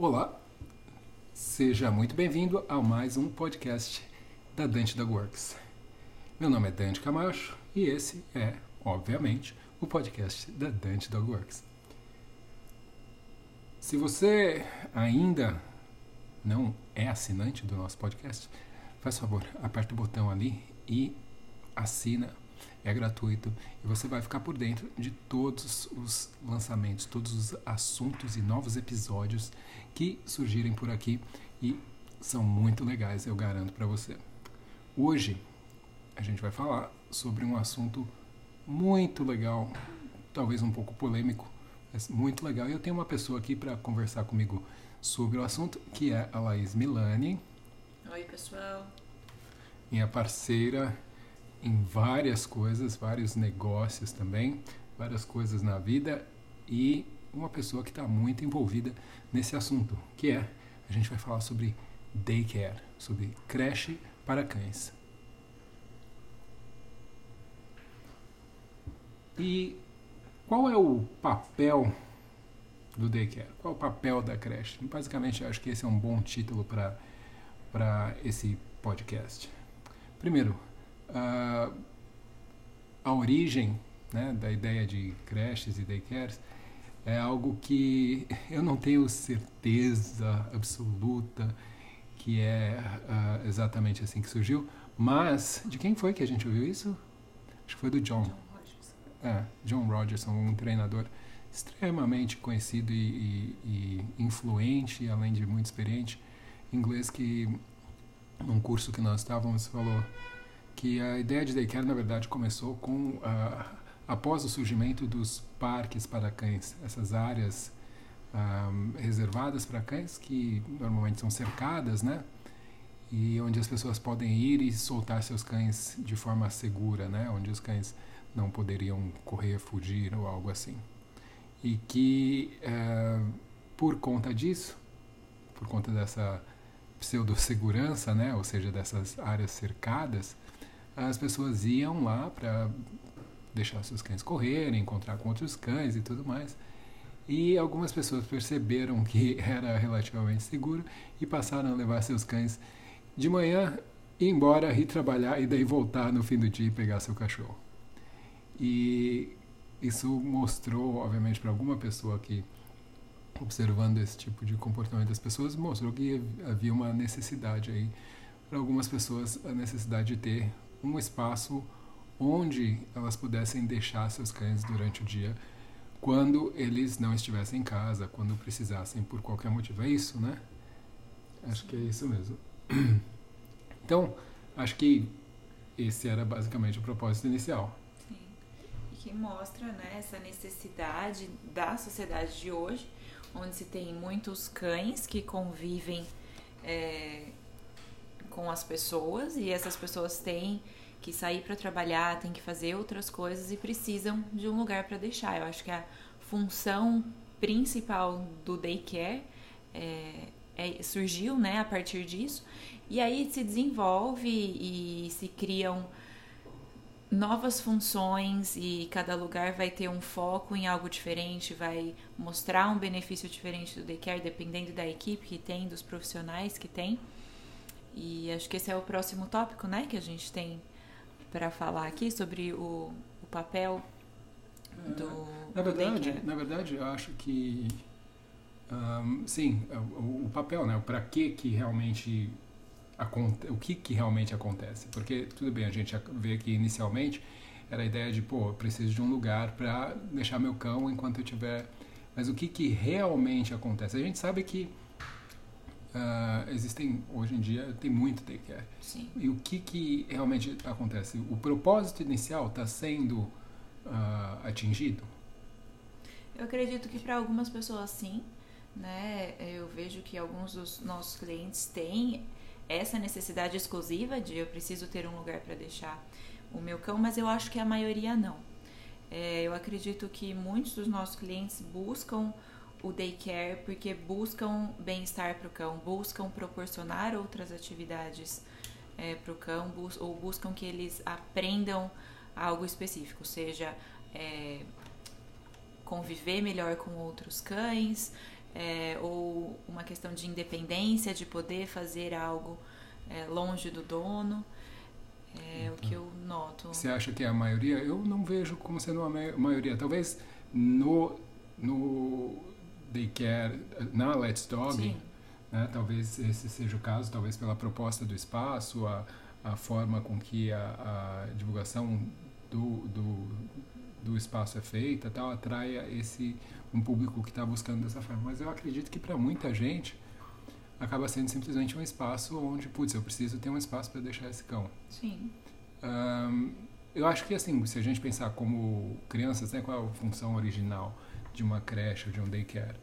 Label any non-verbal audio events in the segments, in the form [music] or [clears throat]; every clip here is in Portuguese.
Olá, seja muito bem-vindo a mais um podcast da Dante Dog Works. Meu nome é Dante Camacho e esse é, obviamente, o podcast da Dante Dog Works. Se você ainda não é assinante do nosso podcast, faz favor, aperta o botão ali e assina. É gratuito e você vai ficar por dentro de todos os lançamentos, todos os assuntos e novos episódios que surgirem por aqui e são muito legais, eu garanto para você. Hoje a gente vai falar sobre um assunto muito legal, talvez um pouco polêmico, mas muito legal. E eu tenho uma pessoa aqui para conversar comigo sobre o assunto, que é a Laís Milani. Oi, pessoal. Minha parceira em várias coisas, vários negócios também, várias coisas na vida e uma pessoa que está muito envolvida nesse assunto, que é a gente vai falar sobre daycare, sobre creche para cães. E qual é o papel do daycare? Qual é o papel da creche? Basicamente, acho que esse é um bom título para esse podcast. Primeiro, uh, a origem né, da ideia de creches e daycares é algo que eu não tenho certeza absoluta que é uh, exatamente assim que surgiu, mas de quem foi que a gente ouviu isso? Acho que foi do John. John Rogerson. É, John Rogerson, um treinador extremamente conhecido e, e, e influente, além de muito experiente, inglês que num curso que nós estávamos falou que a ideia de daycare na verdade começou com uh, após o surgimento dos parques para cães, essas áreas um, reservadas para cães que normalmente são cercadas, né? E onde as pessoas podem ir e soltar seus cães de forma segura, né? Onde os cães não poderiam correr, fugir ou algo assim. E que uh, por conta disso, por conta dessa pseudo-segurança, né? Ou seja, dessas áreas cercadas, as pessoas iam lá para deixar seus cães correrem, encontrar com outros cães e tudo mais. E algumas pessoas perceberam que [laughs] era relativamente seguro e passaram a levar seus cães de manhã, ir embora, ir trabalhar e daí voltar no fim do dia e pegar seu cachorro. E isso mostrou, obviamente, para alguma pessoa que observando esse tipo de comportamento das pessoas, mostrou que havia uma necessidade aí para algumas pessoas a necessidade de ter um espaço onde elas pudessem deixar seus cães durante o dia quando eles não estivessem em casa, quando precisassem por qualquer motivo. É isso, né? Acho que é isso mesmo. [clears throat] Então, acho que esse era basicamente o propósito inicial. Sim. E que mostra né, essa necessidade da sociedade de hoje, onde se tem muitos cães que convivem é, com as pessoas e essas pessoas têm que sair para trabalhar, têm que fazer outras coisas e precisam de um lugar para deixar. Eu acho que a função principal do daycare é, é, surgiu né, a partir disso e aí se desenvolve e se criam novas funções e cada lugar vai ter um foco em algo diferente, vai mostrar um benefício diferente do daycare, dependendo da equipe que tem, dos profissionais que tem. E acho que esse é o próximo tópico, né, que a gente tem para falar aqui sobre o, o papel do, é, na verdade, do na verdade, eu acho que um, sim, o, o papel, né, para que que realmente o que, que realmente acontece. Porque, tudo bem, a gente vê que inicialmente era a ideia de, pô, eu preciso de um lugar para deixar meu cão enquanto eu tiver. Mas o que, que realmente acontece? A gente sabe que uh, existem, hoje em dia, tem muito daycare. Sim. E o que, que realmente acontece? O propósito inicial está sendo uh, atingido? Eu acredito que para algumas pessoas sim. Né? Eu vejo que alguns dos nossos clientes têm essa necessidade exclusiva de eu preciso ter um lugar para deixar o meu cão, mas eu acho que a maioria não. É, eu acredito que muitos dos nossos clientes buscam o daycare porque buscam bem-estar para o cão, buscam proporcionar outras atividades é, para o cão bus ou buscam que eles aprendam algo específico, seja é, conviver melhor com outros cães, é, ou uma questão de independência, de poder fazer algo é, longe do dono. É então, o que eu noto. Você acha que é a maioria? Eu não vejo como sendo a maioria. Talvez no, no daycare, na Let's Dog, né, talvez esse seja o caso, talvez pela proposta do espaço, a, a forma com que a, a divulgação do, do, do espaço é feita, tal, atraia esse um público que está buscando dessa forma. Mas eu acredito que para muita gente acaba sendo simplesmente um espaço onde, putz, eu preciso ter um espaço para deixar esse cão. Sim. Um, eu acho que assim, se a gente pensar como crianças, né, qual é a função original de uma creche ou de um daycare?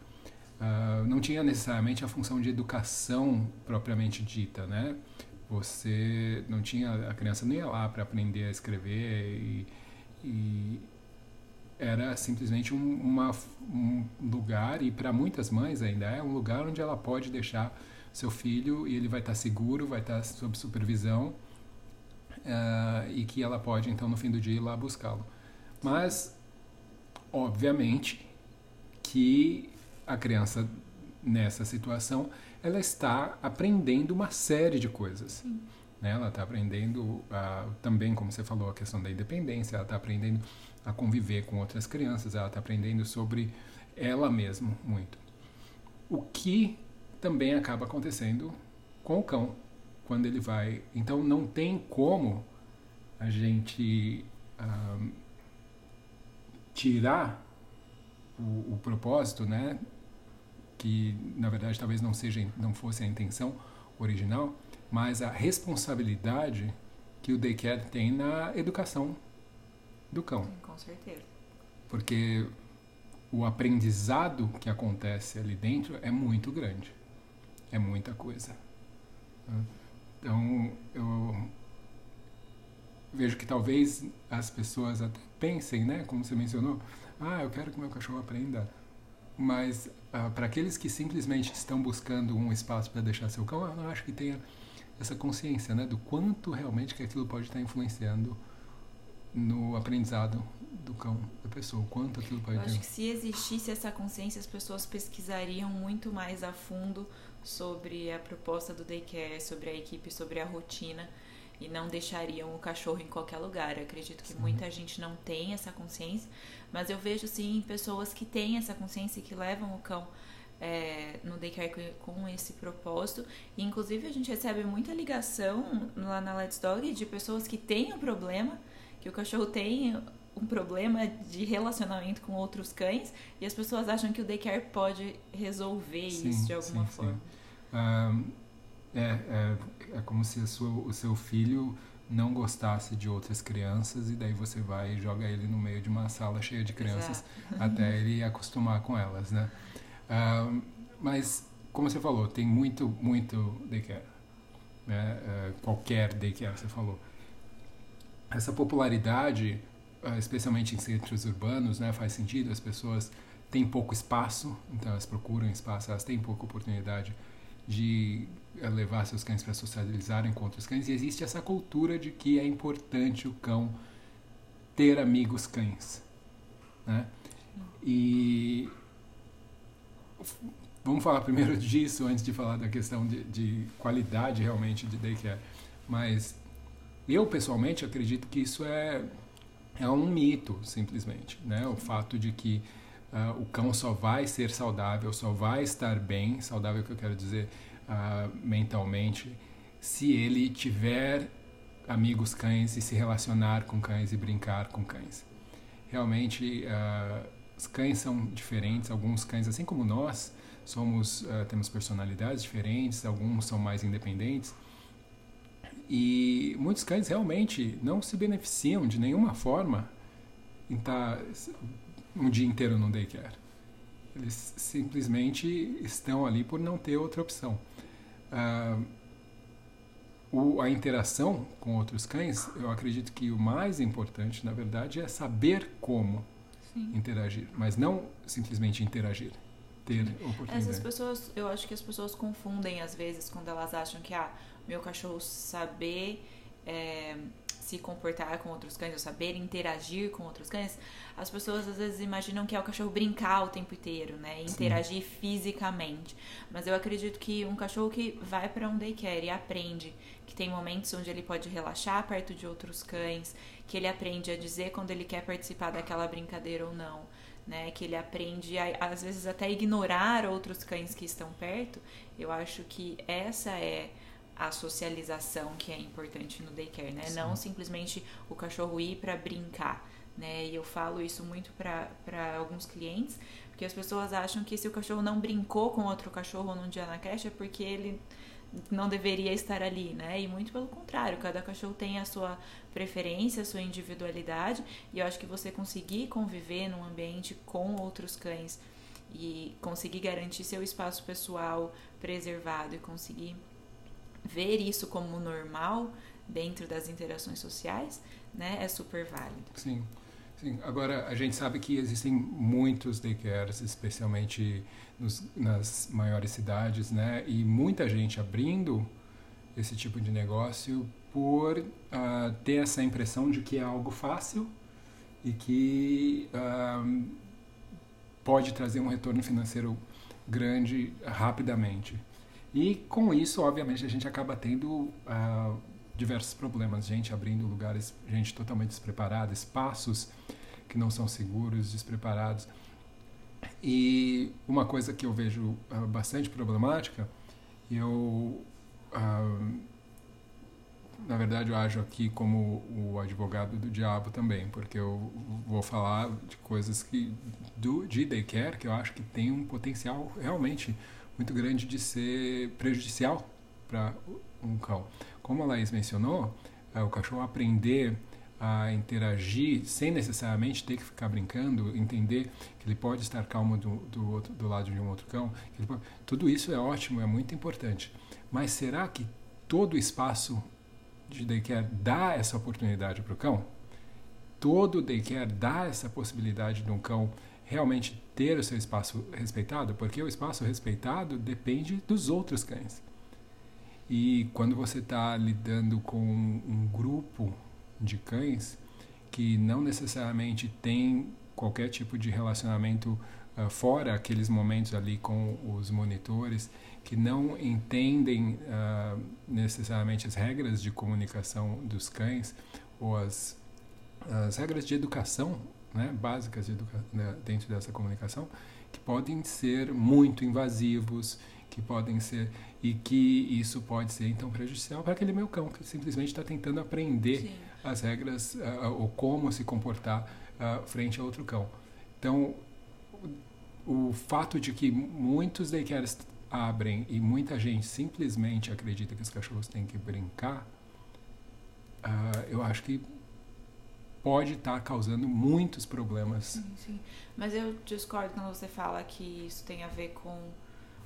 Uh, não tinha necessariamente a função de educação propriamente dita, né? Você não tinha a criança não ia lá para aprender a escrever e, e era simplesmente um, uma, um lugar e para muitas mães ainda é um lugar onde ela pode deixar seu filho e ele vai estar seguro, vai estar sob supervisão uh, e que ela pode então no fim do dia ir lá buscá-lo. Mas obviamente que a criança nessa situação ela está aprendendo uma série de coisas. Né? Ela está aprendendo uh, também, como você falou, a questão da independência, ela está aprendendo a conviver com outras crianças, ela está aprendendo sobre ela mesma muito. O que também acaba acontecendo com o cão quando ele vai. Então não tem como a gente ah, tirar o, o propósito, né? que na verdade talvez não seja não fosse a intenção original, mas a responsabilidade que o daycare tem na educação do cão. Sim, com certeza. Porque o aprendizado que acontece ali dentro é muito grande. É muita coisa. Então, eu vejo que talvez as pessoas até pensem, né, como você mencionou, ah, eu quero que meu cachorro aprenda mas uh, para aqueles que simplesmente estão buscando um espaço para deixar seu cão, eu não acho que tenha essa consciência, né, do quanto realmente que aquilo pode estar influenciando no aprendizado do cão da pessoa, o quanto aquilo pode. Eu acho que se existisse essa consciência, as pessoas pesquisariam muito mais a fundo sobre a proposta do daycare, sobre a equipe, sobre a rotina e não deixariam o cachorro em qualquer lugar. Eu acredito que sim. muita gente não tem essa consciência, mas eu vejo sim pessoas que têm essa consciência e que levam o cão é, no daycare com esse propósito. E, inclusive, a gente recebe muita ligação lá na Let's Dog de pessoas que têm um problema, que o cachorro tem um problema de relacionamento com outros cães e as pessoas acham que o daycare pode resolver sim, isso de alguma sim, forma. Sim. Um, é, é, é como se sua, o seu filho não gostasse de outras crianças e daí você vai e joga ele no meio de uma sala cheia de crianças Exato. até ele acostumar com elas, né? Uh, mas como você falou, tem muito, muito daycare, né? Uh, qualquer daycare, você falou. Essa popularidade, uh, especialmente em centros urbanos, né, faz sentido. As pessoas têm pouco espaço, então elas procuram espaço, elas têm pouca oportunidade de levar seus cães para socializarem com outros cães e existe essa cultura de que é importante o cão ter amigos cães, né? E vamos falar primeiro [laughs] disso antes de falar da questão de, de qualidade realmente de daycare. Mas eu pessoalmente acredito que isso é é um mito simplesmente, né? O fato de que uh, o cão só vai ser saudável, só vai estar bem, saudável que eu quero dizer uh, mentalmente, se ele tiver amigos cães e se relacionar com cães e brincar com cães. Realmente, uh, os cães são diferentes, alguns cães, assim como nós, somos uh, temos personalidades diferentes, alguns são mais independentes. E muitos cães realmente não se beneficiam de nenhuma forma em estar um dia inteiro no daycare. Eles simplesmente estão ali por não ter outra opção a, o, a interação com outros cães, eu acredito que o mais importante, na verdade, é saber como Sim. interagir, mas não simplesmente interagir. Ter oportunidade. Essas pessoas, eu acho que as pessoas confundem às vezes quando elas acham que ah, meu cachorro saber é, se comportar com outros cães, ou saber interagir com outros cães, as pessoas às vezes imaginam que é o cachorro brincar o tempo inteiro, né? Interagir Sim. fisicamente. Mas eu acredito que um cachorro que vai para um daycare e aprende que tem momentos onde ele pode relaxar perto de outros cães, que ele aprende a dizer quando ele quer participar daquela brincadeira ou não, né? Que ele aprende a, às vezes até ignorar outros cães que estão perto. Eu acho que essa é a socialização que é importante no daycare, né? Sim. Não simplesmente o cachorro ir para brincar, né? E eu falo isso muito para alguns clientes, porque as pessoas acham que se o cachorro não brincou com outro cachorro num dia na creche é porque ele não deveria estar ali, né? E muito pelo contrário, cada cachorro tem a sua preferência, a sua individualidade, e eu acho que você conseguir conviver num ambiente com outros cães e conseguir garantir seu espaço pessoal preservado e conseguir ver isso como normal dentro das interações sociais, né, é super válido. Sim. Sim, agora a gente sabe que existem muitos daycares, especialmente nos, nas maiores cidades, né? E muita gente abrindo esse tipo de negócio por uh, ter essa impressão de que é algo fácil e que uh, pode trazer um retorno financeiro grande rapidamente. E com isso, obviamente, a gente acaba tendo uh, diversos problemas, gente abrindo lugares, gente totalmente despreparada, espaços que não são seguros, despreparados. E uma coisa que eu vejo uh, bastante problemática, eu, uh, na verdade, eu ajo aqui como o advogado do diabo também, porque eu vou falar de coisas que do de daycare que eu acho que tem um potencial realmente muito grande de ser prejudicial para um cão. Como a Laís mencionou, uh, o cachorro aprender a interagir sem necessariamente ter que ficar brincando, entender que ele pode estar calmo do, do, outro, do lado de um outro cão. Pode, tudo isso é ótimo, é muito importante. Mas será que todo espaço de daycare dá essa oportunidade para o cão? Todo daycare dá essa possibilidade de um cão realmente ter o seu espaço respeitado? Porque o espaço respeitado depende dos outros cães. E quando você está lidando com um grupo de cães que não necessariamente tem qualquer tipo de relacionamento uh, fora aqueles momentos ali com os monitores, que não entendem uh, necessariamente as regras de comunicação dos cães ou as, as regras de educação né, básicas de educa né, dentro dessa comunicação, que podem ser muito invasivos, que podem ser e que isso pode ser então prejudicial para aquele meu cão que simplesmente está tentando aprender Sim. as regras uh, ou como se comportar uh, frente a outro cão. Então, o, o fato de que muitos daycares abrem e muita gente simplesmente acredita que os cachorros têm que brincar, uh, eu acho que pode estar tá causando muitos problemas. Sim, sim. Mas eu discordo quando você fala que isso tem a ver com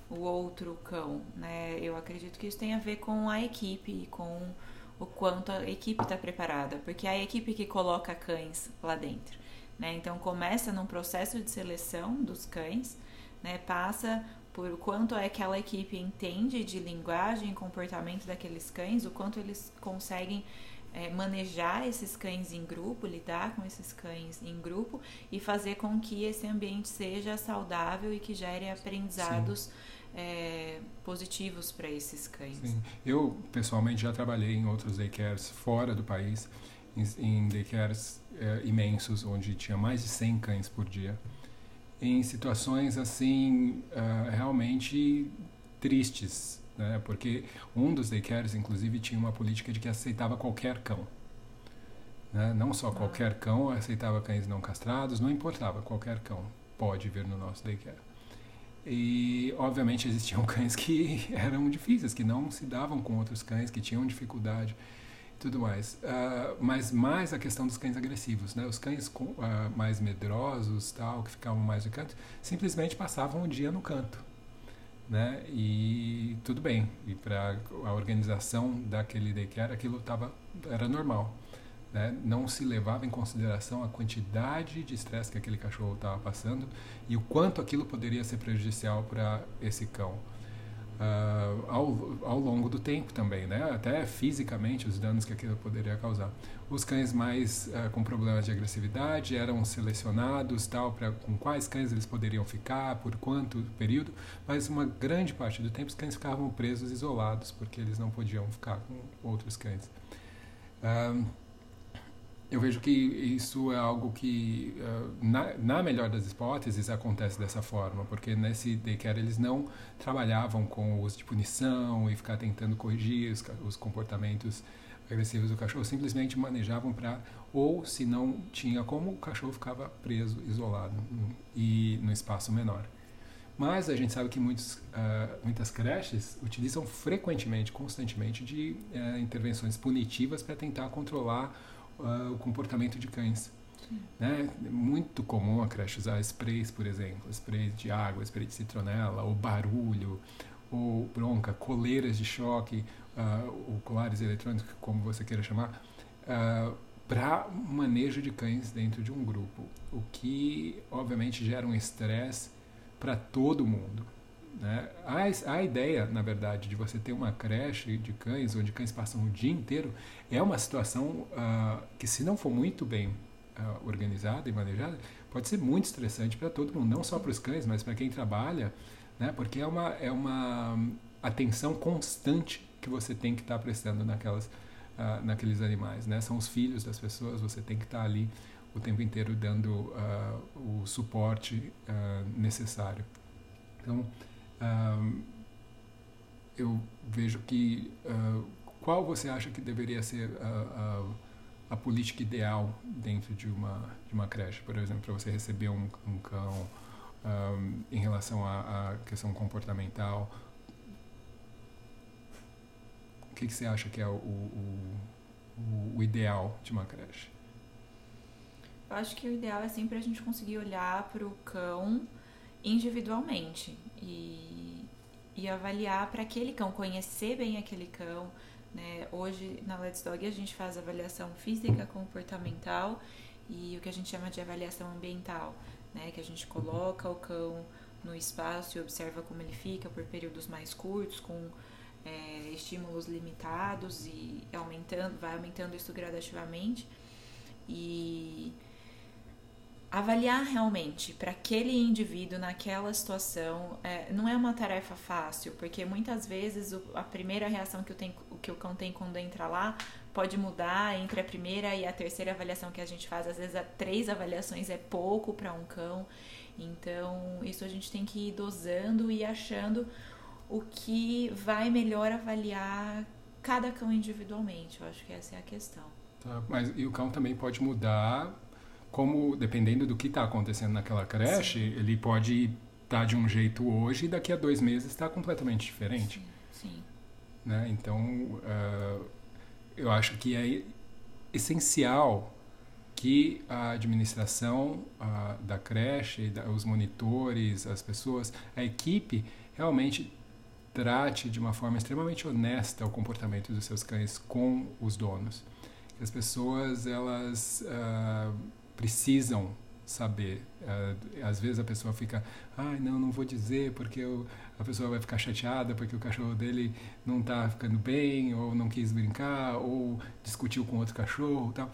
o outro cão, né? Eu acredito que isso tem a ver com a equipe e com o quanto a equipe está preparada, porque é a equipe que coloca cães lá dentro, né? Então começa num processo de seleção dos cães, né? Passa por quanto é que aquela equipe entende de linguagem comportamento daqueles cães, o quanto eles conseguem é, manejar esses cães em grupo, lidar com esses cães em grupo e fazer com que esse ambiente seja saudável e que gere aprendizados. É, positivos para esses cães. Sim. Eu, pessoalmente, já trabalhei em outros daycares fora do país, em, em daycares é, imensos, onde tinha mais de 100 cães por dia, em situações assim, uh, realmente tristes, né? porque um dos daycares, inclusive, tinha uma política de que aceitava qualquer cão. Né? Não só ah. qualquer cão, aceitava cães não castrados, não importava, qualquer cão pode vir no nosso daycare. E, obviamente, existiam [laughs] cães que eram difíceis, que não se davam com outros cães, que tinham dificuldade tudo mais. Uh, mas mais a questão dos cães agressivos, né? Os cães com, uh, mais medrosos, tal, que ficavam mais no canto, simplesmente passavam o dia no canto, né? E tudo bem. E para a organização daquele daycare, aquilo tava, era normal. Né? Não se levava em consideração a quantidade de estresse que aquele cachorro estava passando e o quanto aquilo poderia ser prejudicial para esse cão. Uh, ao, ao longo do tempo também, né? Até fisicamente os danos que aquilo poderia causar. Os cães mais uh, com problemas de agressividade eram selecionados tal para com quais cães eles poderiam ficar, por quanto período, mas uma grande parte do tempo os cães ficavam presos isolados porque eles não podiam ficar com outros cães. Uh, eu vejo que isso é algo que, uh, na, na, melhor das hipóteses, acontece dessa forma, porque nesse daycare eles não trabalhavam com o uso de punição e ficar tentando corrigir os, os comportamentos agressivos do cachorro, simplesmente manejavam para, ou se não tinha como, o cachorro ficava preso, isolado e no espaço menor. Mas a gente sabe que muitos, uh, muitas creches utilizam frequentemente, constantemente, de uh, intervenções punitivas para tentar controlar uh, o comportamento de cães. Né? É muito comum a creche usar sprays, por exemplo, sprays de água, spray de citronela, ou barulho, ou bronca, coleiras de choque, uh, ou colares eletrônicos, como você queira chamar, uh, para manejo de cães dentro de um grupo, o que obviamente gera um estresse para todo mundo. Né? A, a ideia, na verdade, de você ter uma creche de cães, onde cães passam o dia inteiro, é uma situação uh, que, se não for muito bem uh, organizada e manejada, pode ser muito estressante para todo mundo, não só para os cães, mas para quem trabalha, né? porque é uma, é uma atenção constante que você tem que estar tá prestando naquelas, uh, naqueles animais. Né? São os filhos das pessoas, você tem que estar tá ali o tempo inteiro dando o suporte necessário. Então, eu vejo que uh, qual você acha que deveria ser a, a, a, política ideal dentro de uma de uma creche, por exemplo, para você receber um, um cão um, em relação à, questão comportamental? O que, que, você acha que é o, o, o, o ideal de uma creche? Eu acho que o ideal é sempre a gente conseguir olhar para o cão individualmente e, e avaliar para aquele cão, conhecer bem aquele cão. Né? Hoje na Let's Dog a gente faz avaliação física, comportamental e o que a gente chama de avaliação ambiental, né? que a gente coloca o cão no espaço e observa como ele fica por períodos mais curtos, com é, estímulos limitados e aumentando, vai aumentando isso gradativamente. E avaliar realmente para aquele indivíduo naquela situação é, não é uma tarefa fácil, porque muitas vezes o, a primeira reação que, tenho, que o cão tem quando entra lá pode mudar entre a primeira e a terceira avaliação que a gente faz. Às vezes, três avaliações é pouco para um cão. Então, isso a gente tem que ir dosando e achando o que vai melhor avaliar cada cão individualmente. Eu acho que essa é a questão. Tá, mas e o cão também pode mudar como dependendo do que está acontecendo naquela creche, sim. ele pode estar tá de um jeito hoje e daqui a dois meses está completamente diferente. Sim. sim. Né? Então, uh, eu acho que é essencial que a administração uh, da creche, da, os monitores, as pessoas, a equipe realmente trate de uma forma extremamente honesta o comportamento dos seus cães com os donos. Que as pessoas elas uh, precisam saber. Uh, às vezes a pessoa fica, ai, ah, não, não vou dizer porque eu, a pessoa vai ficar chateada porque o cachorro dele não está ficando bem, ou não quis brincar, ou discutiu com outro cachorro tal.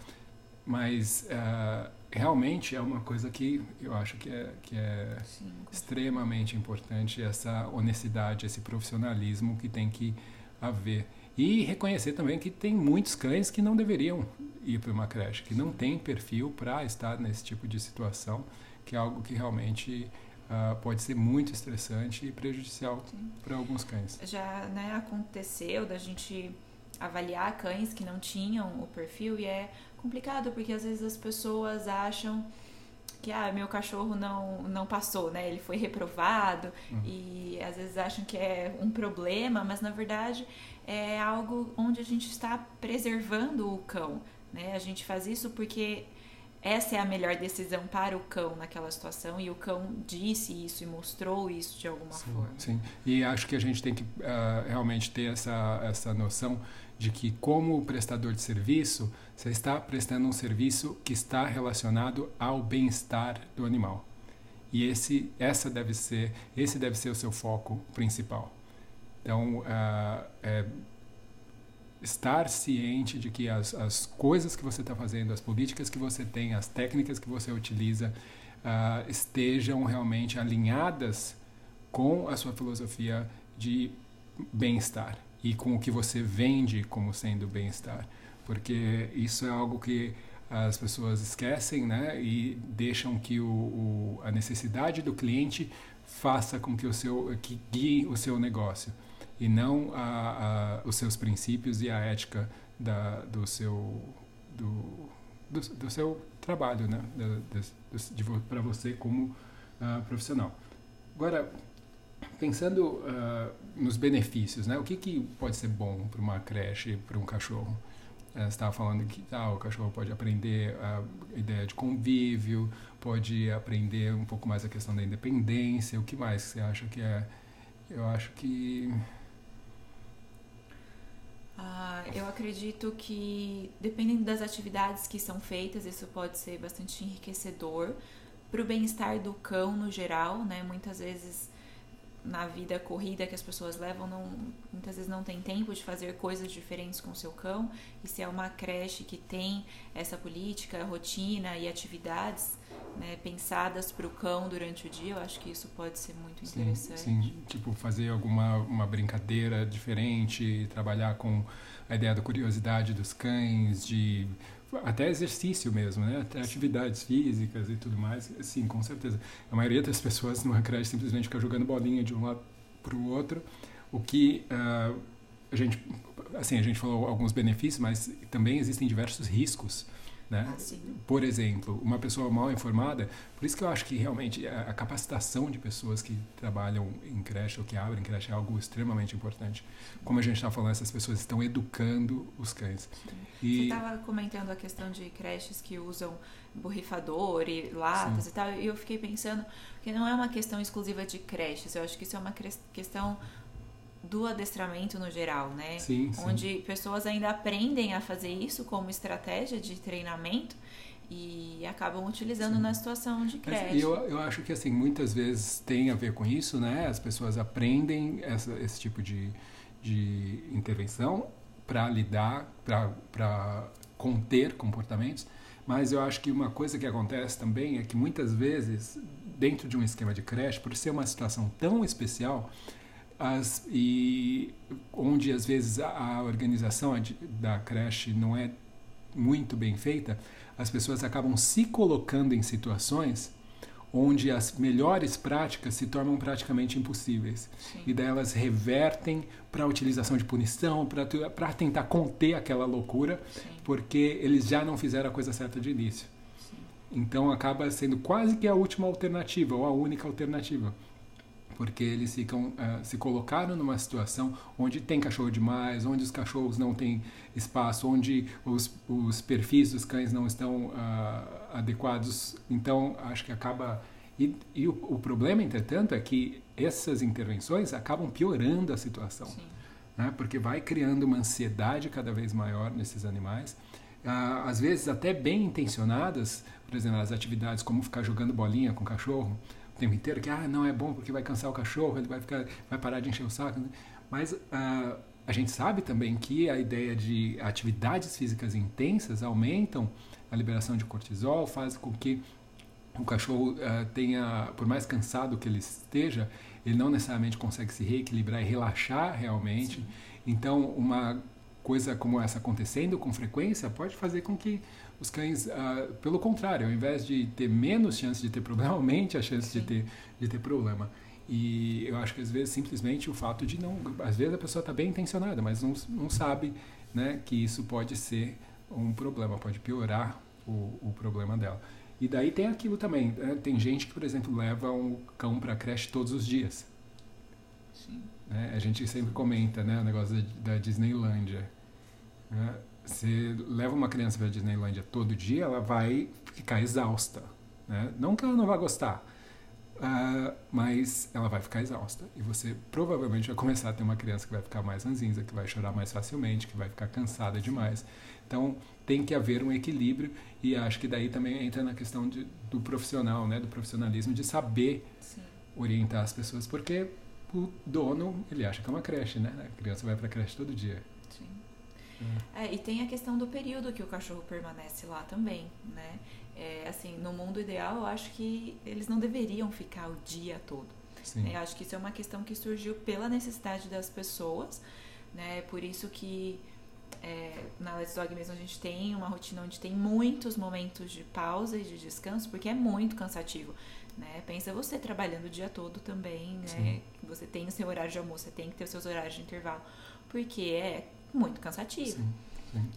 Mas uh, realmente é uma coisa que eu acho que é, que é Sim, extremamente importante, essa honestidade, esse profissionalismo que tem que haver. E reconhecer também que tem muitos cães que não deveriam ir para uma creche, que não tem perfil para estar nesse tipo de situação, que é algo que realmente uh, pode ser muito estressante e prejudicial para alguns cães. Já né, aconteceu da gente avaliar cães que não tinham o perfil e é complicado porque às vezes as pessoas acham que ah, meu cachorro não, não passou, né? Ele foi reprovado uhum. e às vezes acham que é um problema, mas na verdade é algo onde a gente está preservando o cão. Né? A gente faz isso porque essa é a melhor decisão para o cão naquela situação e o cão disse isso e mostrou isso de alguma sim, forma. Sim, e acho que a gente tem que uh, realmente ter essa, essa noção de que, como prestador de serviço, você está prestando um serviço que está relacionado ao bem-estar do animal. E esse, essa deve ser, esse deve ser o seu foco principal. Então, uh, é, estar ciente de que as, as coisas que você está fazendo, as políticas que você tem, as técnicas que você utiliza uh, estejam realmente alinhadas com a sua filosofia de bem-estar e com o que você vende como sendo bem-estar, porque isso é algo que as pessoas esquecem, né, e deixam que o, o, a necessidade do cliente faça com que o seu que guie o seu negócio e não a, a, os seus princípios e a ética da, do seu do, do, do seu trabalho, né, para você como uh, profissional. Agora, pensando uh, nos benefícios, né, o que, que pode ser bom para uma creche, para um cachorro? Uh, você estava falando que ah, o cachorro pode aprender a ideia de convívio, pode aprender um pouco mais a questão da independência. O que mais você acha que é? Eu acho que ah, eu acredito que, dependendo das atividades que são feitas, isso pode ser bastante enriquecedor para o bem-estar do cão no geral, né? Muitas vezes na vida corrida que as pessoas levam, não, muitas vezes não tem tempo de fazer coisas diferentes com o seu cão. E se é uma creche que tem essa política, rotina e atividades né, pensadas para o cão durante o dia, eu acho que isso pode ser muito interessante. Sim, sim. tipo fazer alguma uma brincadeira diferente, trabalhar com a ideia da curiosidade dos cães, de até exercício mesmo, né? Até atividades físicas e tudo mais. Sim, com certeza. A maioria das pessoas no creche simplesmente fica jogando bolinha de um lado para o outro, o que uh, a gente, assim, a gente falou alguns benefícios, mas também existem diversos riscos né? Ah, por exemplo, uma pessoa mal informada, por isso que eu acho que realmente a, capacitação de pessoas que trabalham em creche ou que abrem creche é algo extremamente importante. Como a gente está falando, essas pessoas estão educando os cães. E... Você estava comentando a questão de creches que usam borrifador e latas Sim. e tal, e eu fiquei pensando que não é uma questão exclusiva de creches, eu acho que isso é uma questão do adestramento no geral, né? Sim, sim. Onde pessoas ainda aprendem a fazer isso como estratégia de treinamento e acabam utilizando sim. na situação de creche. Eu, eu acho que assim muitas vezes tem a ver com isso, né? As pessoas aprendem essa, esse tipo de, de intervenção para lidar, para conter comportamentos. Mas eu acho que uma coisa que acontece também é que muitas vezes dentro de um esquema de creche, por ser uma situação tão especial, as, e onde às vezes a, organização da creche não é muito bem feita, as pessoas acabam se colocando em situações onde as melhores práticas se tornam praticamente impossíveis. Sim. E daí elas revertem para a utilização de punição, para tentar conter aquela loucura, Sim. porque eles já não fizeram a coisa certa de início. Sim. Então acaba sendo quase que a última alternativa, ou a única alternativa porque eles ficam uh, se colocaram numa situação onde tem cachorro demais, onde os cachorros não têm espaço, onde os, os perfis dos cães não estão uh, adequados. Então, acho que acaba. E, e o, o, problema, entretanto, é que essas intervenções acabam piorando a situação. Né? Porque vai criando uma ansiedade cada vez maior nesses animais. Uh, às vezes, até bem intencionadas, por exemplo, as atividades como ficar jogando bolinha com o cachorro tempo inteiro, que ah, não é bom porque vai cansar o cachorro, ele vai, ficar, vai parar de encher o saco. Né? Mas uh, a gente sabe também que a ideia de atividades físicas intensas aumentam a liberação de cortisol, faz com que o cachorro uh, tenha, por mais cansado que ele esteja, ele não necessariamente consegue se reequilibrar e relaxar realmente. Sim. Então, uma coisa como essa acontecendo com frequência pode fazer com que os cães, uh, pelo contrário, ao invés de ter menos chance de ter problema, [laughs] aumente a chance de ter, de ter problema. E eu acho que às vezes simplesmente o fato de não. Às vezes a pessoa está bem intencionada, mas não, não sabe né, que isso pode ser um problema, pode piorar o, o problema dela. E daí tem aquilo também. Né? Tem gente que, por exemplo, leva um cão para a creche todos os dias. Sim. Né? A gente sempre comenta né, o negócio da, da Disneylândia. Né? Você leva uma criança para a Disneylândia todo dia, ela vai ficar exausta. Né? Não que ela não vá gostar, uh, mas ela vai ficar exausta. E você provavelmente vai começar a ter uma criança que vai ficar mais ranzinza, que vai chorar mais facilmente, que vai ficar cansada demais. Então tem que haver um equilíbrio e acho que daí também entra na questão de, do profissional, né, do profissionalismo, de saber Sim. orientar as pessoas, porque o dono, ele acha que é uma creche, né? A criança vai para a creche todo dia. É. e tem a questão do período que o cachorro permanece lá também, né? É, assim, no mundo ideal, eu acho que eles não deveriam ficar o dia todo. Sim. Eu acho que isso é uma questão que surgiu pela necessidade das pessoas, né? Por isso que é, na Let's Dog mesmo a gente tem uma rotina onde tem muitos momentos de pausa e de descanso, porque é muito cansativo. Né? Pensa você trabalhando o dia todo também, né? Você tem o seu horário de almoço, você tem que ter os seus horários de intervalo, porque é muito cansativo. Sim, sim.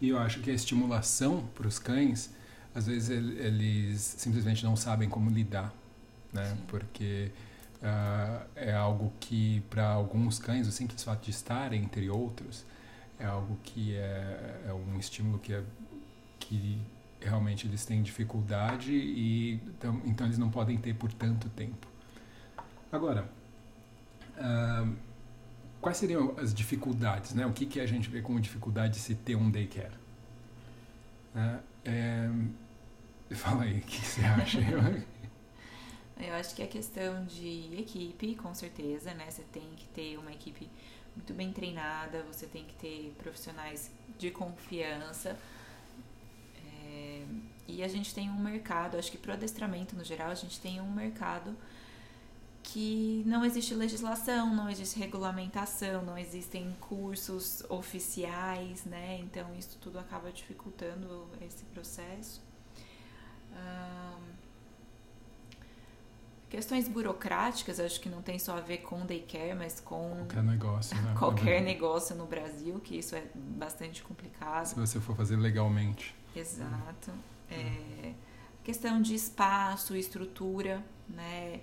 E eu acho que a estimulação para os cães, às vezes eles simplesmente não sabem como lidar, né? Sim. Porque uh, é algo que para alguns cães o simples fato de estarem entre outros é algo que é, é um estímulo que é que realmente eles têm dificuldade e então, então eles não podem ter por tanto tempo. Agora, uh, quais seriam as dificuldades, né? O que que a gente vê como dificuldade de se ter um daycare? Uh, é, [laughs] fala aí, o que você acha? [laughs] Eu acho que é questão de equipe, com certeza, né? Você tem que ter uma equipe muito bem treinada, você tem que ter profissionais de confiança e a gente tem um mercado, acho que para o adestramento no geral, a gente tem um mercado que não existe legislação, não existe regulamentação, não existem cursos oficiais, né? Então isso tudo acaba dificultando esse processo. questões burocráticas, acho que não tem só a ver com daycare, mas com qualquer negócio, né? qualquer negócio no Brasil, que isso é bastante complicado. Se você for fazer legalmente. Exato. É, questão de espaço, estrutura, né?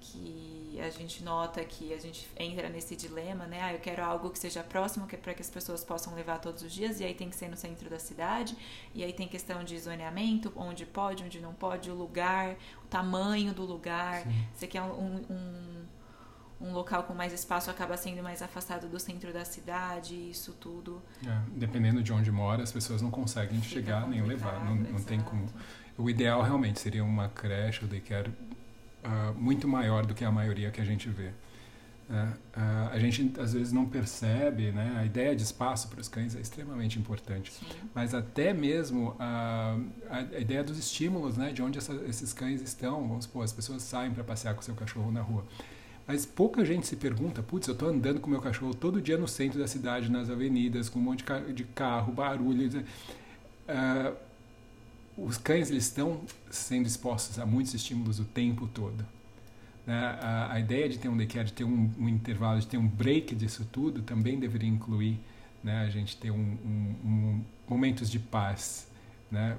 Que a gente nota que a gente entra nesse dilema, né? Ah, eu quero algo que seja próximo que é para que as pessoas possam levar todos os dias, e aí tem que ser no centro da cidade, e aí tem questão de zoneamento, onde pode, onde não pode, o lugar, o tamanho do lugar. Sim. Você quer um, um um local com mais espaço acaba sendo mais afastado do centro da cidade, isso tudo. É, dependendo de onde mora, as pessoas não conseguem Fica chegar nem levar, não, não tem como. O ideal realmente seria uma creche ou daycare uh, muito maior do que a maioria que a gente vê. Uh, uh, a gente às vezes não percebe, né? A ideia de espaço para os cães é extremamente importante. Sim. Mas até mesmo a, a, ideia dos estímulos, né? De onde essa, esses cães estão. Vamos supor, as pessoas saem para passear com seu cachorro na rua. Mas pouca gente se pergunta, putz, eu estou andando com meu cachorro todo dia no centro da cidade, nas avenidas, com um monte de carro, barulho. Uh, os cães eles estão sendo expostos a muitos estímulos o tempo todo. Né? A, a, ideia de ter um daycare, de ter um, um, intervalo, de ter um break disso tudo, também deveria incluir né? a gente ter um, um, momentos de paz né?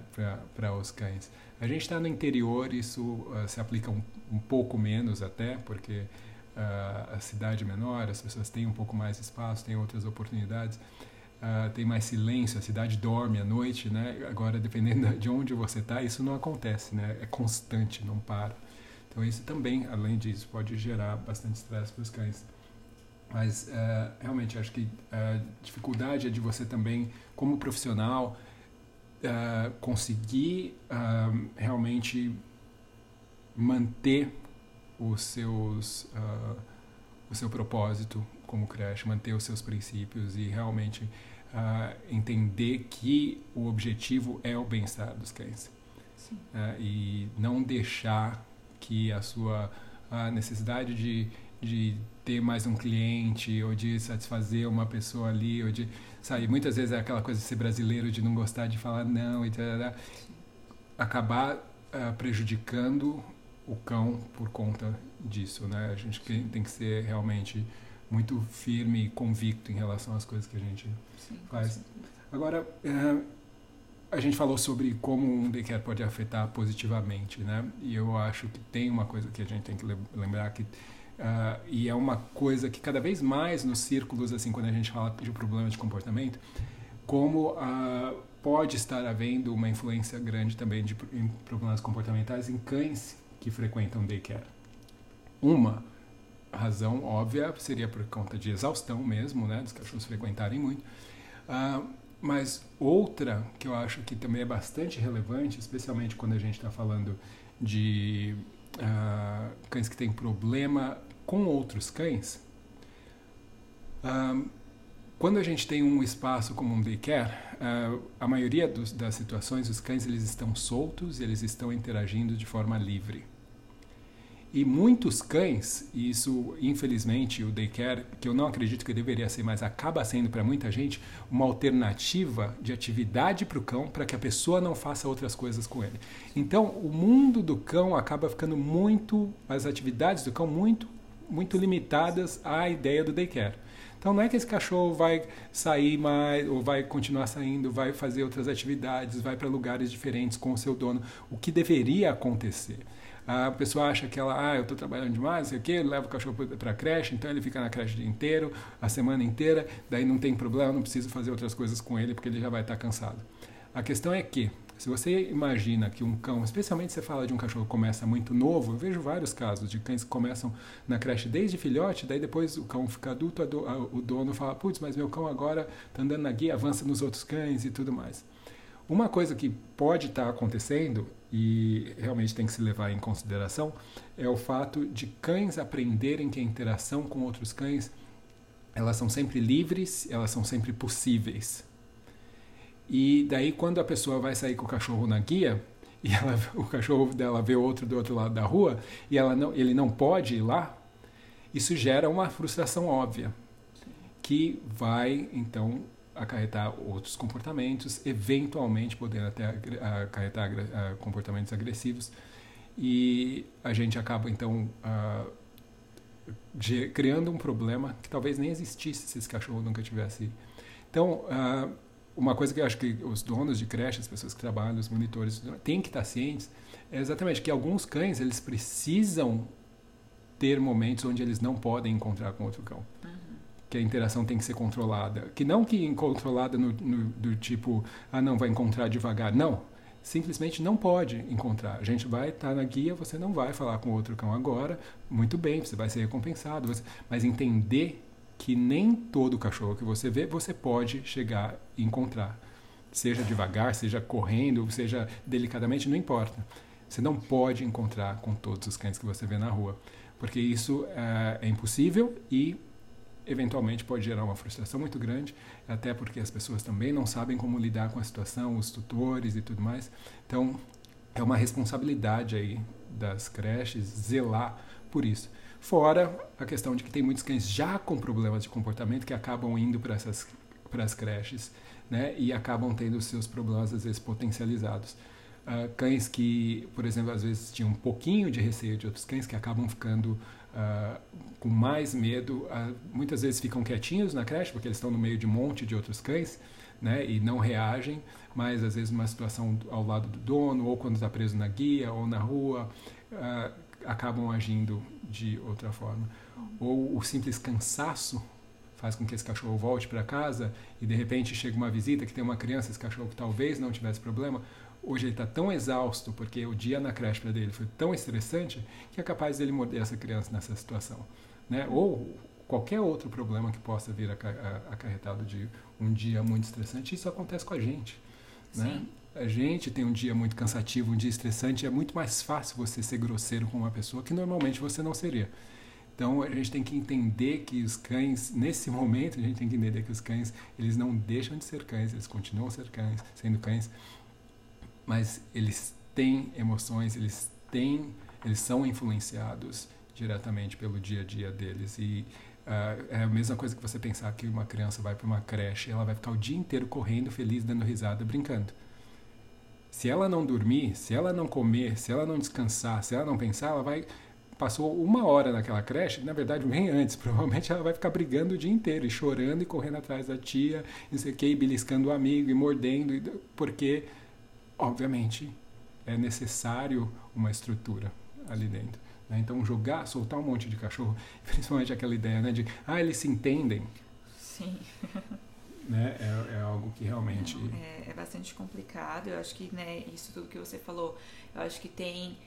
para os cães. A gente está no interior, isso uh, se aplica um, pouco menos até, porque uh, a cidade menor, as pessoas têm um pouco mais espaço, têm outras oportunidades, uh, tem mais silêncio, a cidade dorme à noite, né? Agora, dependendo [laughs] de onde você está, isso não acontece, né? É constante, não para. Então, isso também, além disso, pode gerar bastante estresse para os cães. Mas, uh, realmente, acho que a dificuldade é de você também, como profissional, uh, conseguir uh, realmente manter os seus, uh, o seu propósito como creche, manter os seus princípios e realmente entender que o objetivo é o bem-estar dos cães. Uh, e não deixar que a sua a necessidade de, de ter mais um cliente ou de satisfazer uma pessoa ali ou de sabe muitas vezes é aquela coisa de ser brasileiro de não gostar de falar não e acabar uh, prejudicando o cão por conta disso, né? A gente tem que ser realmente muito firme e convicto em relação às coisas que a gente Sim, faz. Agora, é, a gente falou sobre como um daycare pode afetar positivamente, né? E eu acho que tem uma coisa que a gente tem que lembrar que uh, e é uma coisa que cada vez mais nos círculos assim, quando a gente fala de problema de comportamento, como uh, pode estar havendo uma influência grande também de em problemas comportamentais em cães que frequentam daycare. Uma razão óbvia seria por conta de exaustão mesmo, né, dos cachorros frequentarem muito. Uh, mas outra que eu acho que também é bastante relevante, especialmente quando a gente está falando de uh, cães que têm problema com outros cães, uh, quando a gente tem um espaço como um daycare, a maioria dos, das situações os cães eles estão soltos, eles estão interagindo de forma livre. E muitos cães, e isso infelizmente o daycare, que eu não acredito que deveria ser, mas acaba sendo para muita gente uma alternativa de atividade para o cão para que a pessoa não faça outras coisas com ele. Então, o mundo do cão acaba ficando muito, as atividades do cão muito, muito limitadas à ideia do daycare. Então não é que esse cachorro vai sair mais, ou vai continuar saindo, vai fazer outras atividades, vai para lugares diferentes com o seu dono, o que deveria acontecer a pessoa acha que ela, ah, eu estou trabalhando demais, sei o quê, leva o cachorro para a creche, então ele fica na creche o dia inteiro, a semana inteira, daí não tem problema, não preciso fazer outras coisas com ele porque ele já vai estar tá cansado. A questão é que, se você imagina que um cão, especialmente se você fala de um cachorro que começa muito novo, eu vejo vários casos de cães que começam na creche desde filhote, daí depois o cão fica adulto, o dono fala, putz, mas meu cão agora está andando na guia, avança nos outros cães e tudo mais. Uma coisa que pode estar tá acontecendo e realmente tem que se levar em consideração é o fato de cães aprenderem que a interação com outros cães elas são sempre livres, elas são sempre possíveis. E daí quando a pessoa vai sair com o cachorro na guia [laughs] e ela, o cachorro dela vê outro do outro lado da rua e ela não, ele não pode ir lá, isso gera uma frustração óbvia que vai então acarretar outros comportamentos, eventualmente podendo até acarretar comportamentos agressivos. E a gente acaba, então, uh, criando um problema que talvez nem existisse se esse cachorro nunca tivesse. Então, uh, uma coisa que eu acho que os donos de creche, as pessoas que trabalham, os monitores, têm que estar cientes é exatamente que alguns cães eles precisam ter momentos onde eles não podem encontrar com outro cão que a interação tem que ser controlada. Que não que controlada no, no, do tipo, ah, não, vai encontrar devagar. Não. Simplesmente não pode encontrar. A gente vai estar tá na guia, você não vai falar com outro cão agora. Muito bem, você vai ser recompensado. Você, mas entender que nem todo cachorro que você vê, você pode chegar e encontrar. Seja devagar, seja correndo, seja delicadamente, não importa. Você não pode encontrar com todos os cães que você vê na rua. Porque isso é, é impossível e eventualmente pode gerar uma frustração muito grande, até porque as pessoas também não sabem como lidar com a situação, os tutores e tudo mais. Então, é uma responsabilidade aí das creches zelar por isso. Fora a questão de que tem muitos cães já com problemas de comportamento que acabam indo para essas para as creches, né, e acabam tendo seus problemas às vezes potencializados. Uh, cães que, por exemplo, às vezes tinham um pouquinho de receio de outros cães que acabam ficando uh, com mais medo, uh, muitas vezes ficam quietinhos na creche porque eles estão no meio de um monte de outros cães, né, e não reagem, mas às vezes numa situação ao lado do dono ou quando está preso na guia ou na rua, uh, acabam agindo de outra forma. Ou o simples cansaço faz com que esse cachorro volte para casa e de repente chega uma visita que tem uma criança, esse cachorro que talvez não tivesse problema, hoje ele está tão exausto porque o dia na creche para dele foi tão estressante que é capaz dele morder essa criança nessa situação, né? Ou qualquer outro problema que possa vir acarretado de um dia muito estressante, isso acontece com a gente, né? A gente tem um dia muito cansativo, um dia estressante, é muito mais fácil você ser grosseiro com uma pessoa que normalmente você não seria. Então a gente tem que entender que os cães, nesse [laughs] momento, a gente tem que entender que os cães, eles não deixam de ser cães, eles continuam ser cães, sendo cães, mas eles têm emoções, eles têm, eles são influenciados diretamente pelo dia a dia deles e uh, é a mesma coisa que você pensar que uma criança vai para uma creche, ela vai ficar o dia inteiro correndo, feliz, dando risada, brincando. Se ela não dormir, se ela não comer, se ela não descansar, se ela não pensar, ela vai passou uma hora naquela creche, na verdade bem antes, [laughs] provavelmente ela vai ficar brigando o dia inteiro e chorando e correndo atrás da tia, não sei o que, e beliscando o amigo e mordendo, porque obviamente, é necessário uma estrutura ali dentro. Né? Então, jogar, soltar um monte de cachorro, [laughs] principalmente aquela ideia né, de, ah, eles se entendem. Sim. [laughs] né, é, é, algo que realmente. É, é, bastante complicado. Eu acho que né, isso tudo que você falou, eu acho que tem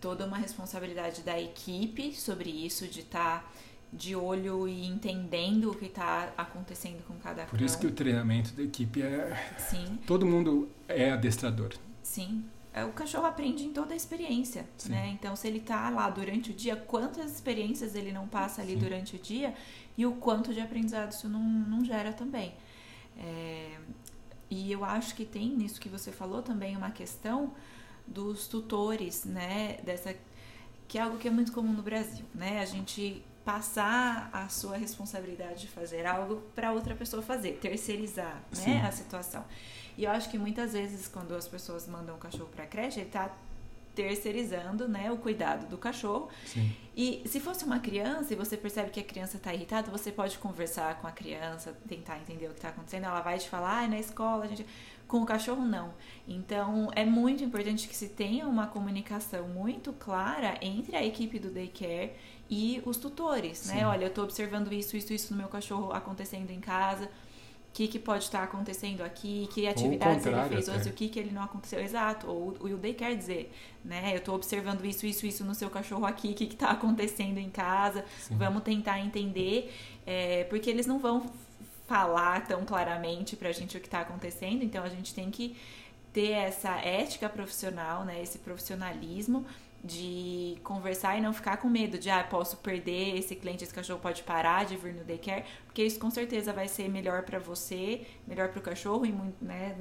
toda uma responsabilidade da equipe sobre isso, de estar. Tá de olho e entendendo o que está acontecendo com cada Por isso que o treinamento da equipe é. Sim. Todo mundo é adestrador. Sim. é, o cachorro aprende em toda a experiência, Sim. né? Então, se ele tá lá durante o dia, quantas experiências ele não passa ali Sim. durante o dia e o quanto de aprendizado isso não, não gera também. É, e eu acho que tem nisso que você falou também uma questão dos tutores, né? Dessa que é algo que é muito comum no Brasil, né? A gente passar a sua responsabilidade de fazer algo para outra pessoa fazer, terceirizar, né, a situação. E eu acho que muitas vezes quando as pessoas mandam o cachorro para creche, ele tá terceirizando, né, o cuidado do cachorro. Sim. E se fosse uma criança e você percebe que a criança está irritada, você pode conversar com a criança, tentar entender o que está acontecendo. Ela vai te falar, ah, na escola a gente com o cachorro não. Então é muito importante que se tenha uma comunicação muito clara entre a equipe do daycare e os tutores, né? Sim. né? Olha, eu estou observando isso, isso, isso no meu cachorro acontecendo em casa o que, que pode estar acontecendo aqui, que atividades ele fez hoje, o que, que ele não aconteceu. Exato. Ou o day quer dizer, né? Eu estou observando isso, isso, isso no seu cachorro aqui, o que está acontecendo em casa. Sim. Vamos tentar entender, é, porque eles não vão falar tão claramente para a gente o que está acontecendo, então a gente tem que ter essa ética profissional, né? Esse profissionalismo de conversar e não ficar com medo de, ah, posso perder esse cliente, esse cachorro pode parar de vir no daycare, porque isso com certeza vai ser melhor para você, melhor para o cachorro em né,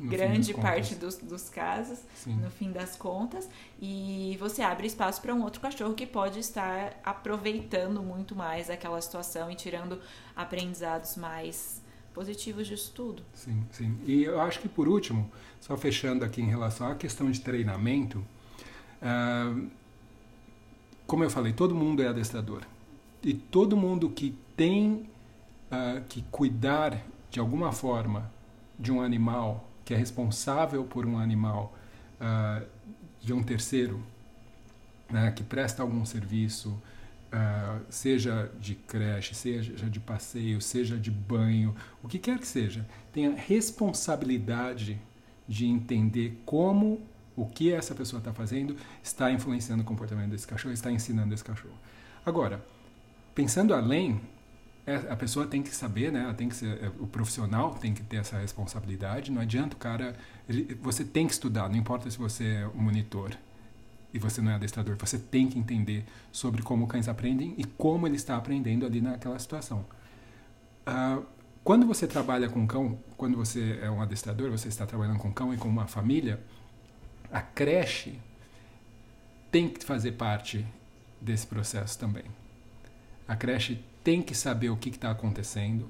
grande parte dos, dos casos, Sim. no fim das contas, e você abre espaço para um outro cachorro que pode estar aproveitando muito mais aquela situação e tirando aprendizados mais positivos disso tudo. Sim, sim. E eu acho que por último, só fechando aqui em relação à questão de treinamento, como eu falei, todo mundo é adestrador. E todo mundo que tem uh, que cuidar de alguma forma de um animal, que é responsável por um animal uh, de um terceiro, né, que presta algum serviço, uh, seja de creche, seja de passeio, seja de banho, o que quer que seja, tem a responsabilidade de entender como o que essa pessoa está fazendo está influenciando o comportamento desse cachorro, está ensinando esse cachorro. Agora, pensando além, é, a pessoa tem que saber, né? Tem que ser, é, o profissional tem que ter essa responsabilidade. Não adianta o cara, ele, você tem que estudar. Não importa se você é um monitor e você não é adestrador. Você tem que entender sobre como cães aprendem e como ele está aprendendo ali naquela situação. Uh, quando você trabalha com cão, quando você é um adestrador, você está trabalhando com cão e com uma família a creche tem que fazer parte desse processo também. A creche tem que saber o que está acontecendo,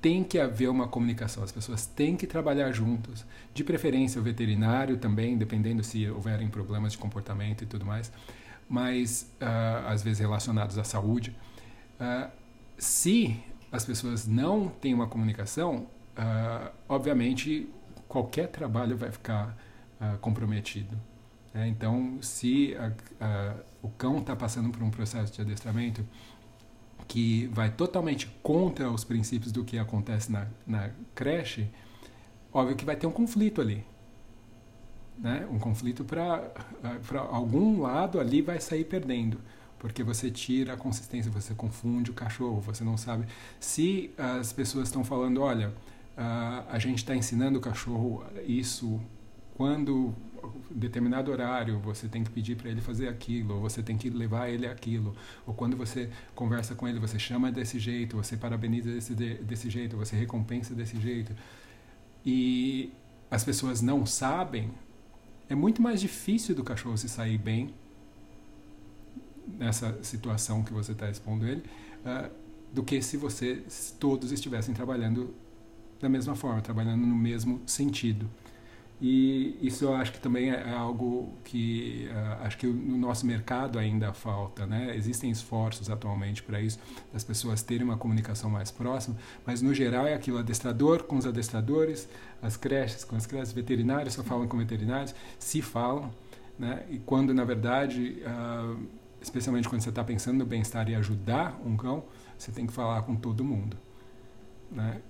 tem que haver uma comunicação, as pessoas têm que trabalhar juntos, de preferência o veterinário também, dependendo se houverem problemas de comportamento e tudo mais, mas uh, às vezes relacionados à saúde. Uh, se as pessoas não têm uma comunicação, uh, obviamente qualquer trabalho vai ficar uh, comprometido. É, então, se a, a, o cão está passando por um processo de adestramento que vai totalmente contra os princípios do que acontece na, na creche, óbvio que vai ter um conflito ali. Né? Um conflito para algum lado ali vai sair perdendo porque você tira a consistência, você confunde o cachorro, você não sabe. Se as pessoas estão falando, olha, uh, a gente está ensinando o cachorro isso quando determinado horário você tem que pedir para ele fazer aquilo, ou você tem que levar ele aquilo, ou quando você conversa com ele, você chama desse jeito, você parabeniza desse, desse jeito, você recompensa desse jeito. E as pessoas não sabem, é muito mais difícil do cachorro se sair bem nessa situação que você está expondo ele, uh, do que se você se todos estivessem trabalhando da mesma forma, trabalhando no mesmo sentido. E isso eu acho que também é algo que uh, acho que no nosso mercado ainda falta, né? Existem esforços atualmente para isso, das pessoas terem uma comunicação mais próxima, mas no geral é aquilo adestrador com os adestradores, as creches com as creches, veterinários só falam com veterinários, se falam, né? E quando na verdade, uh, especialmente quando você está pensando no bem-estar e ajudar um cão, você tem que falar com todo mundo, né?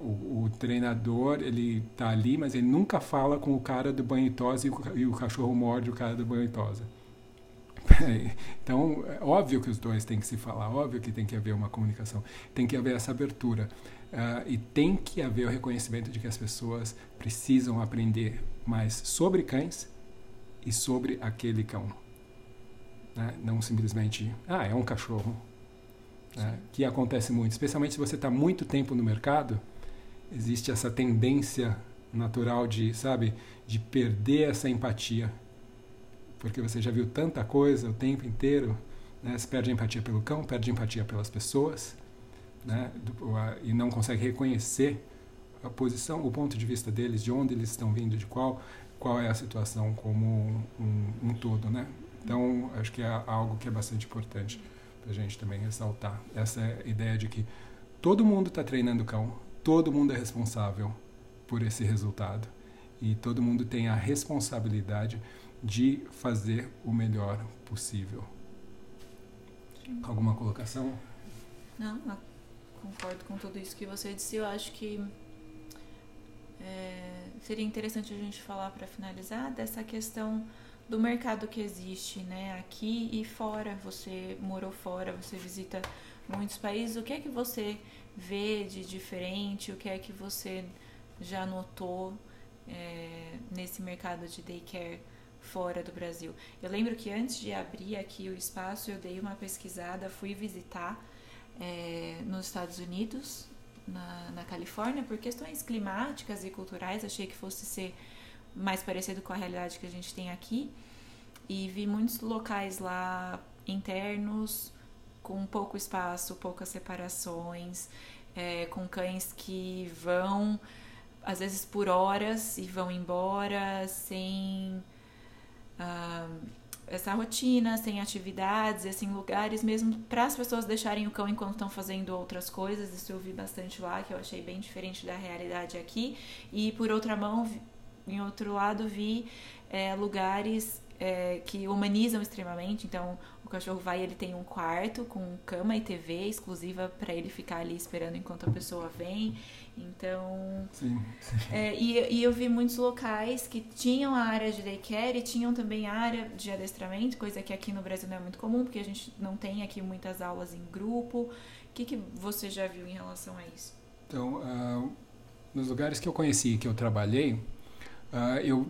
O, o, treinador ele tá ali, mas ele nunca fala com o cara do banho e tosa e o, e o cachorro morde o cara do banho e tosa. [laughs] então, é óbvio que os dois têm que se falar, óbvio que tem que haver uma comunicação, tem que haver essa abertura uh, e tem que haver o reconhecimento de que as pessoas precisam aprender mais sobre cães e sobre aquele cão. Né? Não simplesmente, ah, é um cachorro. Né? Que acontece muito, especialmente se você está muito tempo no mercado, existe essa tendência natural de, sabe, de perder essa empatia. Porque você já viu tanta coisa o tempo inteiro, né? Você perde empatia pelo cão, perde empatia pelas pessoas, né? e não consegue reconhecer a posição, o ponto de vista deles, de onde eles estão vindo, de qual qual é a situação como um, um todo, né? Então, acho que é algo que é bastante importante a gente também ressaltar. Essa ideia de que todo mundo está treinando cão, todo mundo é responsável por esse resultado. E todo mundo tem a responsabilidade de fazer o melhor possível. Alguma colocação? Não, concordo com tudo isso que você disse. Eu acho que é, seria interessante a gente falar para finalizar dessa questão do mercado que existe, né, aqui e fora. Você morou fora, você visita muitos países. O que é que você vê de diferente? O que é que você já notou é, nesse mercado de daycare fora do Brasil? Eu lembro que antes de abrir aqui o espaço, eu dei uma pesquisada, fui visitar é, nos Estados Unidos na, na Califórnia por questões climáticas e culturais. Achei que fosse ser mais parecido com a realidade que a gente tem aqui. E vi muitos locais lá internos, com pouco espaço, poucas separações, é, com cães que vão, às vezes por horas, e vão embora sem. Uh, essa rotina, sem atividades, assim, lugares mesmo para as pessoas deixarem o cão enquanto estão fazendo outras coisas. Isso eu vi bastante lá, que eu achei bem diferente da realidade aqui. E por outra mão, em outro lado, vi é, lugares é, que humanizam extremamente. Então, o cachorro vai, ele tem um quarto com cama e TV exclusiva para ele ficar ali esperando enquanto a pessoa vem. Então. Sim. É, e, e, eu vi muitos locais que tinham a área de daycare e tinham também a área de adestramento, coisa que aqui no Brasil não é muito comum, porque a gente não tem aqui muitas aulas em grupo. O que, que você já viu em relação a isso? Então, uh, nos lugares que eu conheci, que eu trabalhei, uh, eu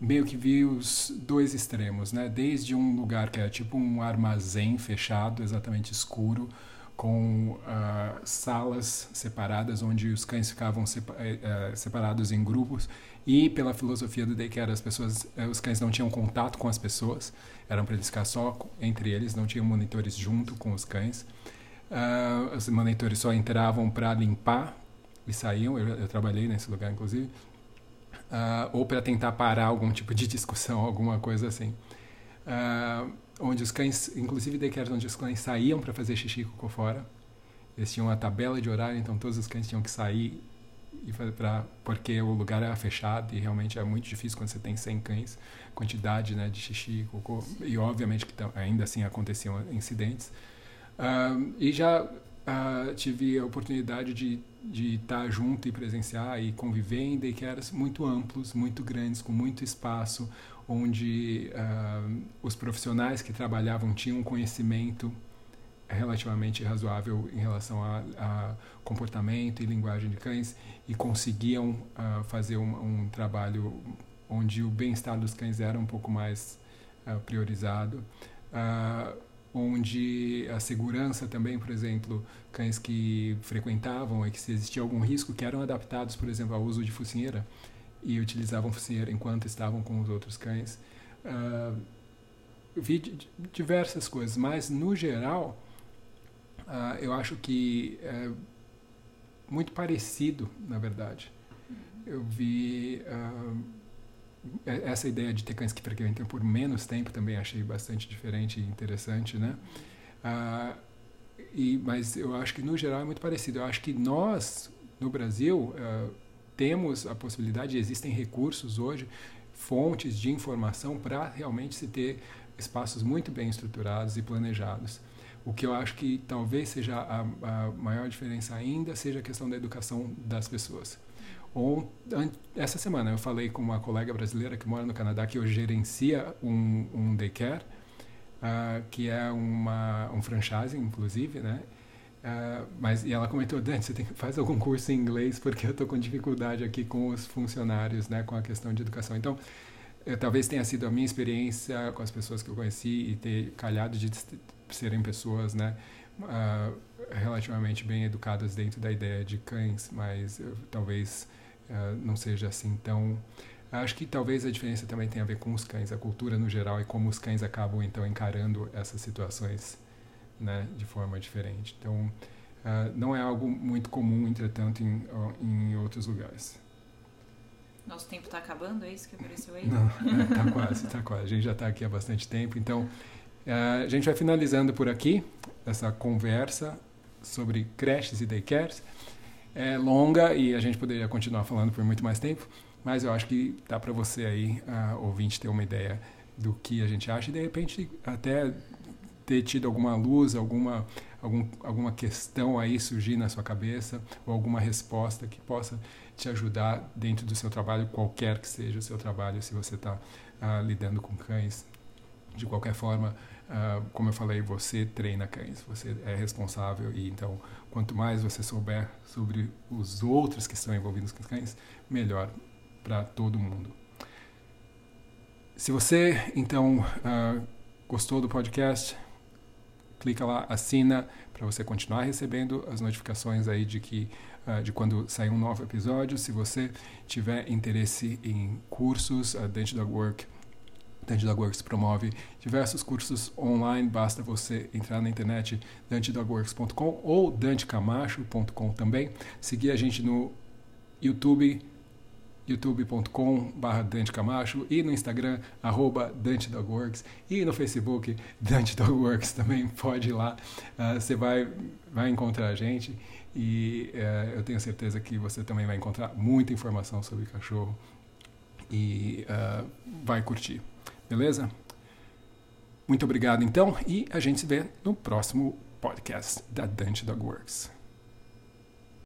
meio que vi os dois extremos, né? Desde um lugar que é tipo um armazém fechado, exatamente escuro, com uh, salas separadas onde os cães ficavam uh, separados em grupos e pela filosofia do daycare as pessoas uh, os cães não tinham contato com as pessoas eram para eles ficar só entre eles não tinham monitores junto com os cães. Os monitores só entravam para limpar e saíam. Eu, eu, trabalhei nesse lugar inclusive ou para tentar parar algum tipo de discussão [laughs] alguma coisa assim onde os cães, inclusive daycares onde os cães saíam para fazer xixi e cocô fora. Eles tinham uma tabela de horário, então todos os cães tinham que sair e pra, porque o lugar era fechado e realmente é muito difícil quando você tem 100 cães, quantidade né, de xixi e cocô. E obviamente que ainda assim aconteciam incidentes. Uh, e já uh, tive a oportunidade de, de estar junto e presenciar e conviver em daycares muito amplos, muito grandes, com muito espaço, onde uh, os profissionais que trabalhavam tinham um conhecimento relativamente razoável em relação a, a, comportamento e linguagem de cães e conseguiam uh, fazer um, um, trabalho onde o bem-estar dos cães era um pouco mais uh, priorizado, onde a segurança também, por exemplo, cães que frequentavam e que se existia algum risco que eram adaptados, por exemplo, ao uso de focinheira, e utilizavam focinheira enquanto estavam com os outros cães. Uh, vi diversas coisas, mas no geral uh, eu acho que é muito parecido, na verdade. Eu vi uh, essa ideia de ter cães que frequentam por menos tempo também achei bastante diferente e interessante, né? Uh, e, mas eu acho que no geral é muito parecido. Eu acho que nós no Brasil uh, temos a possibilidade, existem recursos hoje, fontes de informação para realmente se ter espaços muito bem estruturados e planejados. O que eu acho que talvez seja a, a maior diferença ainda seja a questão da educação das pessoas. Ou, essa semana eu falei com uma colega brasileira que mora no Canadá que hoje gerencia um, um daycare, uh, que é uma, um franchise, inclusive, né? Uh, mas e ela comentou, Dante, você tem, faz algum curso em inglês porque eu estou com dificuldade aqui com os funcionários, né, com a questão de educação. Então, eu, talvez tenha sido a minha experiência com as pessoas que eu conheci e ter calhado de serem pessoas, né, uh, relativamente bem educadas dentro da ideia de cães, mas eu, talvez uh, não seja assim tão Acho que talvez a diferença também tenha a ver com os cães, a cultura no geral e como os cães acabam então encarando essas situações né, de forma diferente. Então, uh, não é algo muito comum, entretanto, em, em outros lugares. Nosso tempo está acabando, é isso que apareceu aí? Não, está é, quase, está quase. A gente já está aqui há bastante tempo, então uh, a gente vai finalizando por aqui essa conversa sobre creches e daycares. É longa e a gente poderia continuar falando por muito mais tempo, mas eu acho que dá para você aí, uh, ouvinte, ter uma ideia do que a gente acha e de repente até ter tido alguma luz, alguma, algum, alguma questão aí surgir na sua cabeça ou alguma resposta que possa te ajudar dentro do seu trabalho, qualquer que seja o seu trabalho, se você está ah, lidando com cães. De qualquer forma, uh, como eu falei, você treina cães, você é responsável e então quanto mais você souber sobre os outros que estão envolvidos com cães, melhor para todo mundo. Se você então uh, gostou do podcast, clica lá, assina para você continuar recebendo as notificações aí de que uh, de quando sair um novo episódio. Se você tiver interesse em cursos, a Dante Dog Work Dante Dog Works promove diversos cursos online, basta você entrar na internet dantedogworks.com ou dantecamacho.com também. Seguir a gente no YouTube, youtube.com.br Dante Camacho e no Instagram, arroba Dante Dogworks e no Facebook, Dante Dogworks também [laughs] pode ir lá, uh, você vai, vai encontrar a gente e uh, eu tenho certeza que você também vai encontrar muita informação sobre cachorro e uh, vai curtir, beleza? Muito obrigado então e a gente se vê no próximo podcast da Dante Dogworks.